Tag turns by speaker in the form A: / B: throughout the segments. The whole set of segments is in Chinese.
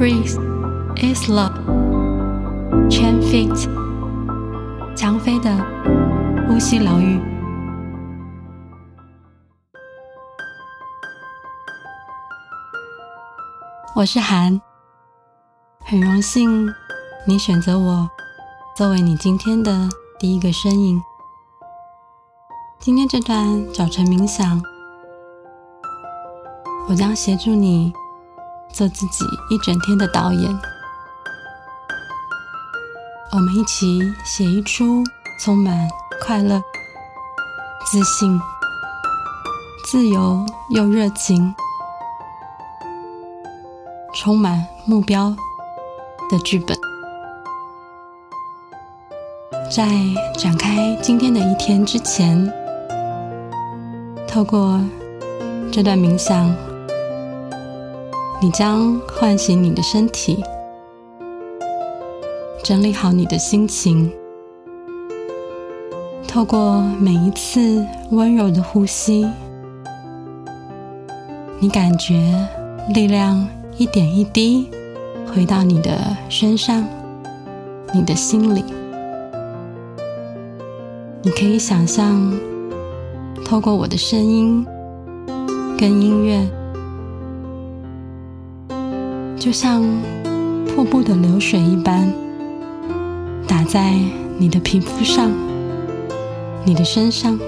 A: Breathe is love. Chen Fit，蔷薇的呼吸疗愈。我是韩，很荣幸你选择我作为你今天的第一个身影。今天这段早晨冥想，我将协助你。做自己一整天的导演，我们一起写一出充满快乐、自信、自由又热情、充满目标的剧本。在展开今天的一天之前，透过这段冥想。你将唤醒你的身体，整理好你的心情，透过每一次温柔的呼吸，你感觉力量一点一滴回到你的身上，你的心里。你可以想象，透过我的声音跟音乐。就像瀑布的流水一般，打在你的皮肤上、你的身上，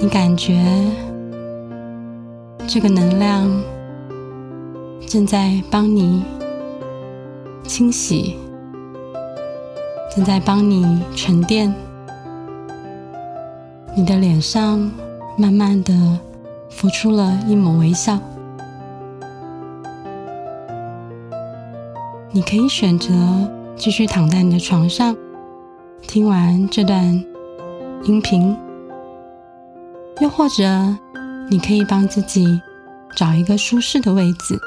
A: 你感觉这个能量正在帮你清洗，正在帮你沉淀，你的脸上慢慢的浮出了一抹微笑。你可以选择继续躺在你的床上，听完这段音频，又或者你可以帮自己找一个舒适的位置，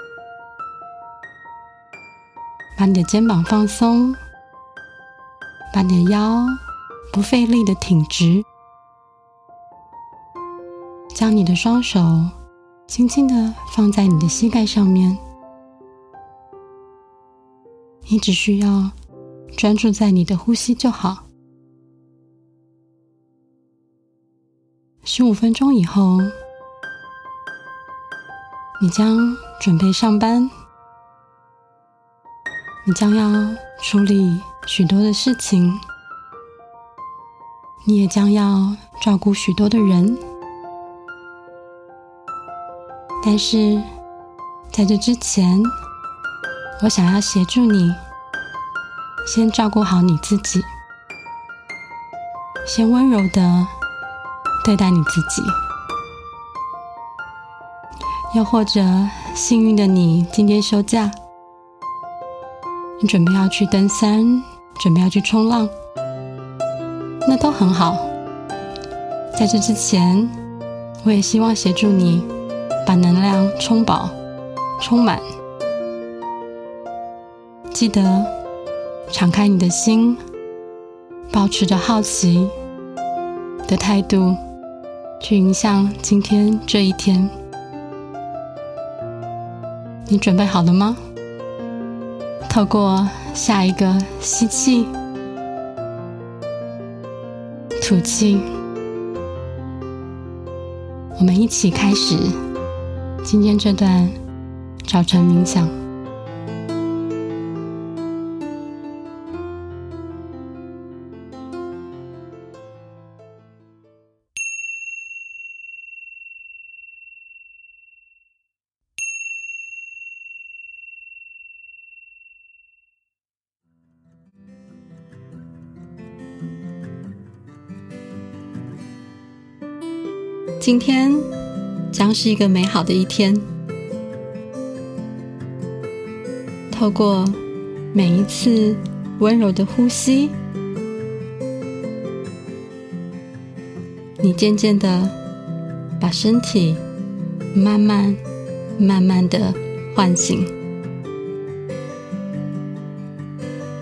A: 把你的肩膀放松，把你的腰不费力的挺直，将你的双手轻轻的放在你的膝盖上面。你只需要专注在你的呼吸就好。十五分钟以后，你将准备上班，你将要处理许多的事情，你也将要照顾许多的人。但是在这之前，我想要协助你，先照顾好你自己，先温柔的对待你自己。又或者，幸运的你今天休假，你准备要去登山，准备要去冲浪，那都很好。在这之前，我也希望协助你把能量充饱、充满。记得敞开你的心，保持着好奇的态度，去迎向今天这一天。你准备好了吗？透过下一个吸气、吐气，我们一起开始今天这段早晨冥想。今天将是一个美好的一天。透过每一次温柔的呼吸，你渐渐的把身体慢慢、慢慢的唤醒。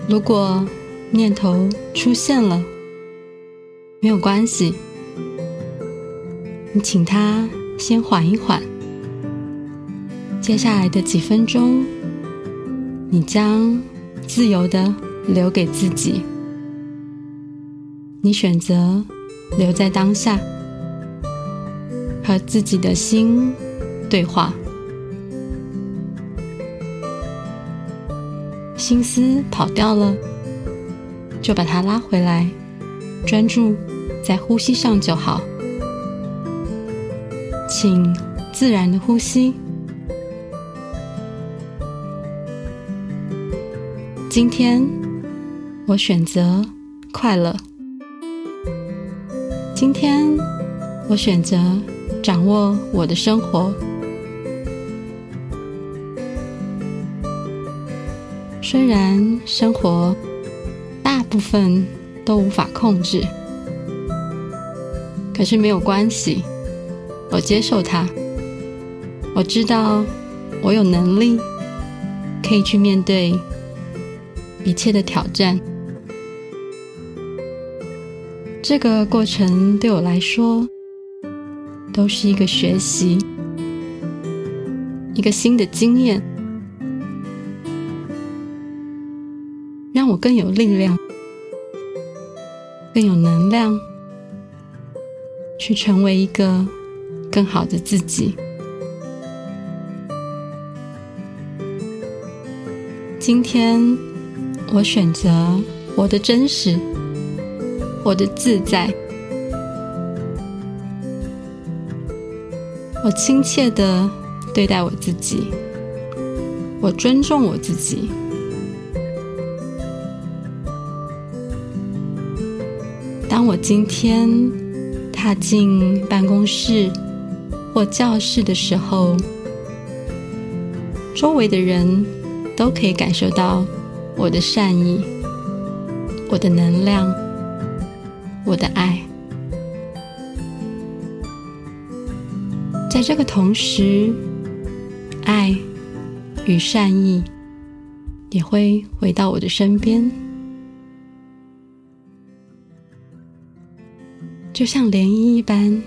A: 如果念头出现了，没有关系。你请他先缓一缓，接下来的几分钟，你将自由地留给自己。你选择留在当下，和自己的心对话。心思跑掉了，就把它拉回来，专注在呼吸上就好。请自然的呼吸。今天我选择快乐。今天我选择掌握我的生活。虽然生活大部分都无法控制，可是没有关系，我接受它。我知道我有能力可以去面对一切的挑战。这个过程对我来说都是一个学习，一个新的经验，让我更有力量，更有能量，去成为一个更好的自己。今天我选择我的真实。我的自在，我亲切的对待我自己，我尊重我自己。当我今天踏进办公室或教室的时候，周围的人都可以感受到我的善意，我的能量。我的爱，在这个同时，爱与善意也会回到我的身边，就像涟漪一般，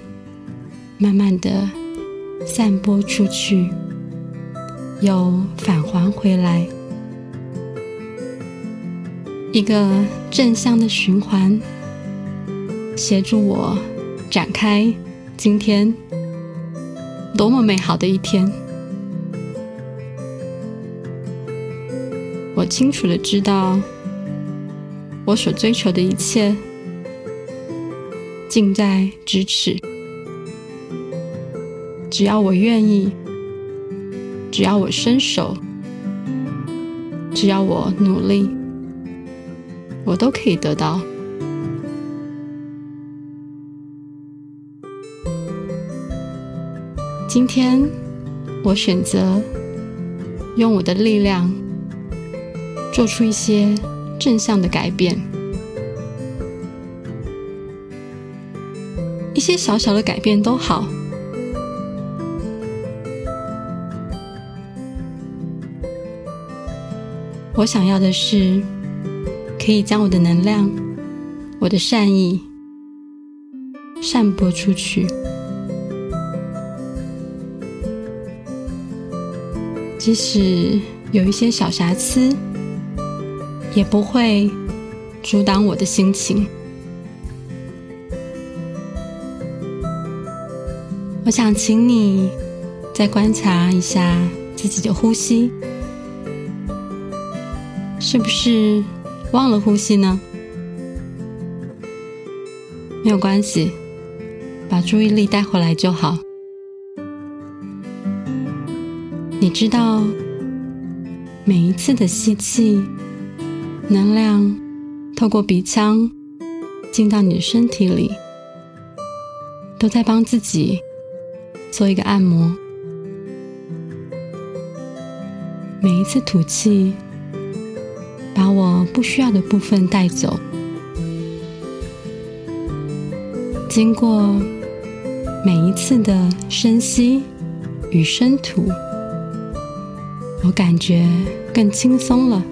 A: 慢慢的散播出去，又返还回来，一个正向的循环。协助我展开今天多么美好的一天！我清楚的知道，我所追求的一切近在咫尺。只要我愿意，只要我伸手，只要我努力，我都可以得到。今天，我选择用我的力量做出一些正向的改变，一些小小的改变都好。我想要的是，可以将我的能量、我的善意散播出去。即使有一些小瑕疵，也不会阻挡我的心情。我想请你再观察一下自己的呼吸，是不是忘了呼吸呢？没有关系，把注意力带回来就好。你知道，每一次的吸气，能量透过鼻腔进到你的身体里，都在帮自己做一个按摩。每一次吐气，我不需要的部分带走。经过每一次的深吸与深吐。我感觉更轻松了，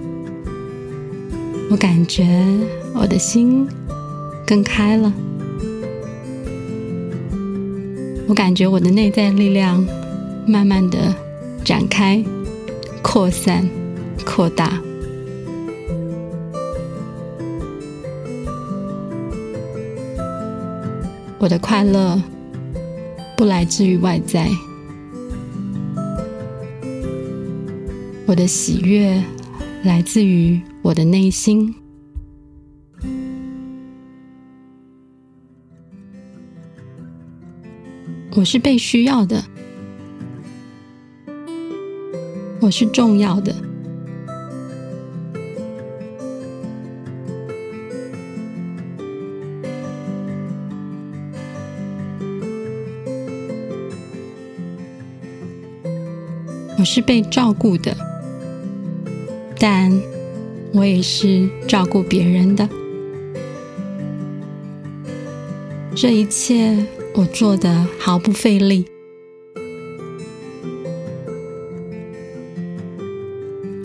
A: 我感觉我的心更开了，我感觉我的内在力量慢慢的展开、扩散、扩大。我的快乐不来自于外在，我的喜悦来自于我的内心。我是被需要的，我是重要的，我是被照顾的，但我也是照顾别人的，这一切。我做的毫不费力，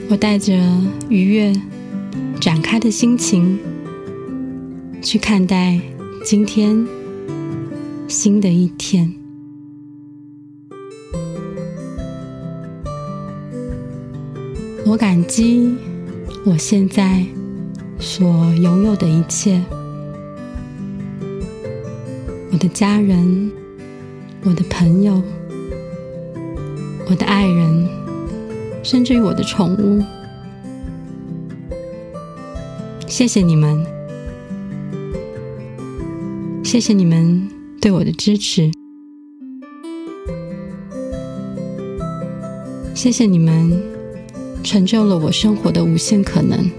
A: 我带着愉悦、展开的心情去看待今天新的一天。我感激我现在所拥有的一切。我的家人，我的朋友，我的爱人，甚至于我的宠物，谢谢你们，谢谢你们对我的支持，谢谢你们成就了我生活的无限可能。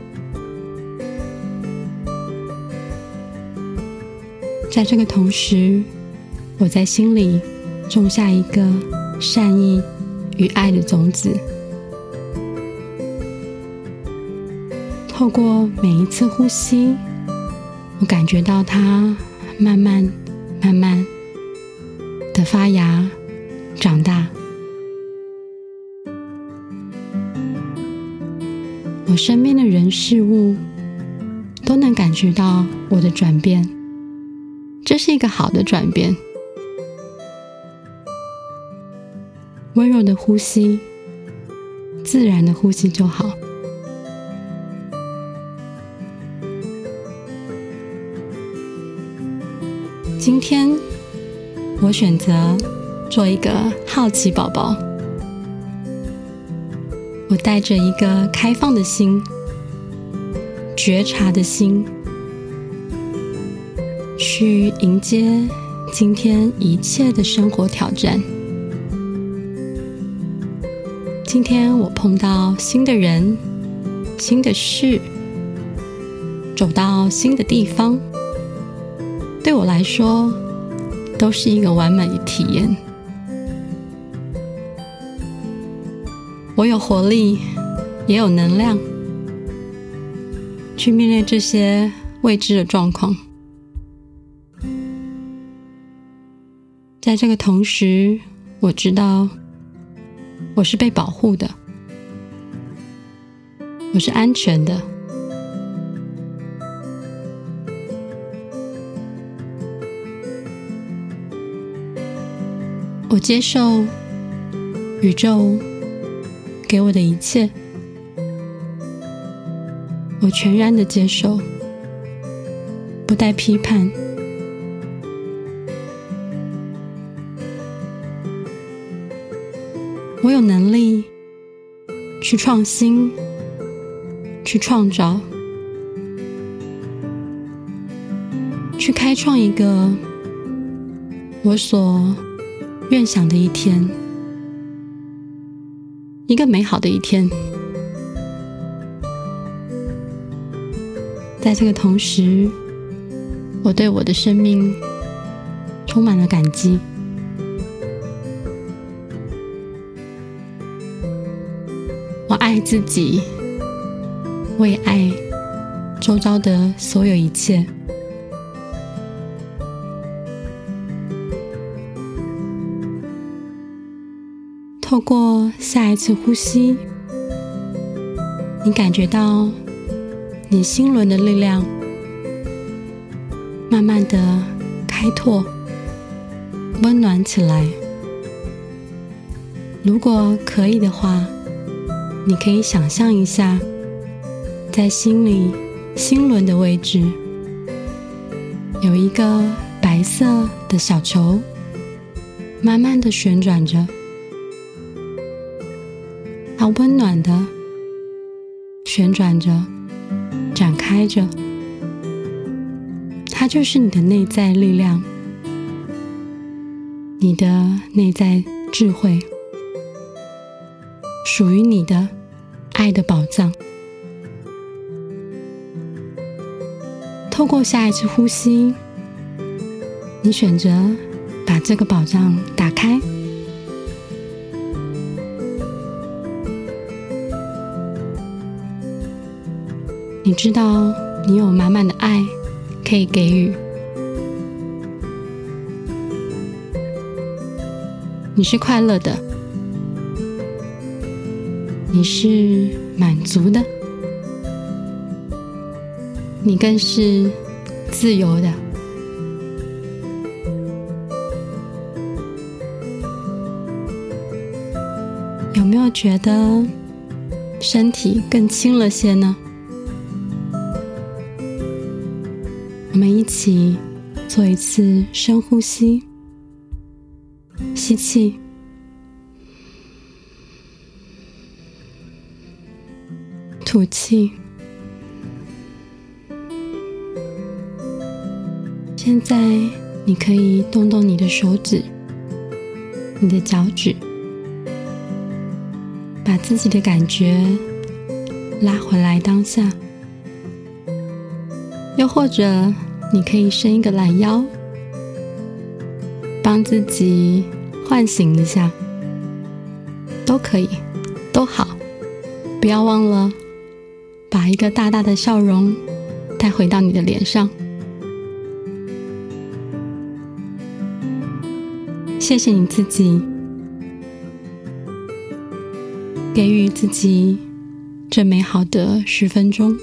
A: 在这个同时，我在心里种下一个善意与爱的种子。透过每一次呼吸，我感觉到它慢慢、慢慢的发芽、长大。身边的人事物都能感觉到我的转变。这是一个好的转变，温柔的呼吸，自然的呼吸就好。今天我选择做一个好奇宝宝，我带着一个开放的心，觉察的心。去迎接今天一切的生活挑战。今天我碰到新的人、新的事，走到新的地方，对我来说都是一个完美的体验。我有活力，也有能量，去面对这些未知的状况。在这个同时，我知道我是被保护的，我是安全的。我接受宇宙给我的一切，我全然的接受，不带批判。我有能力去创新，去创造，去开创一个我所愿想的一天，一个美好的一天。在这个同时，我对我的生命充满了感激。我爱自己，为爱周遭的所有一切。透过下一次呼吸，你感觉到你心轮的力量慢慢的开拓、温暖起来。如果可以的话，你可以想象一下，在心里心轮的位置有一个白色的小球，慢慢的旋转着，它温暖的旋转着，展开着，它就是你的内在力量，你的内在智慧。属于你的爱的宝藏。透过下一次呼吸，你选择把这个宝藏打开。你知道你有满满的爱可以给予，你是快乐的。你是满足的，你更是自由的。有没有觉得身体更轻了些呢？我们一起做一次深呼吸，吸气。吐气。现在你可以动动你的手指、你的脚趾，把自己的感觉拉回来当下。又或者，你可以伸一个懒腰，帮自己唤醒一下，都可以，都好。不要忘了。把一个大大的笑容带回到你的脸上。谢谢你自己，给予自己这美好的十分钟。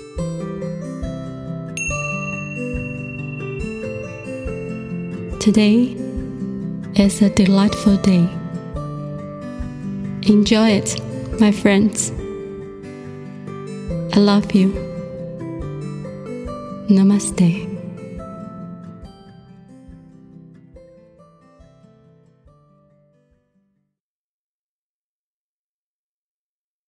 A: Today is a delightful day. Enjoy it, my friends. I love you. Namaste.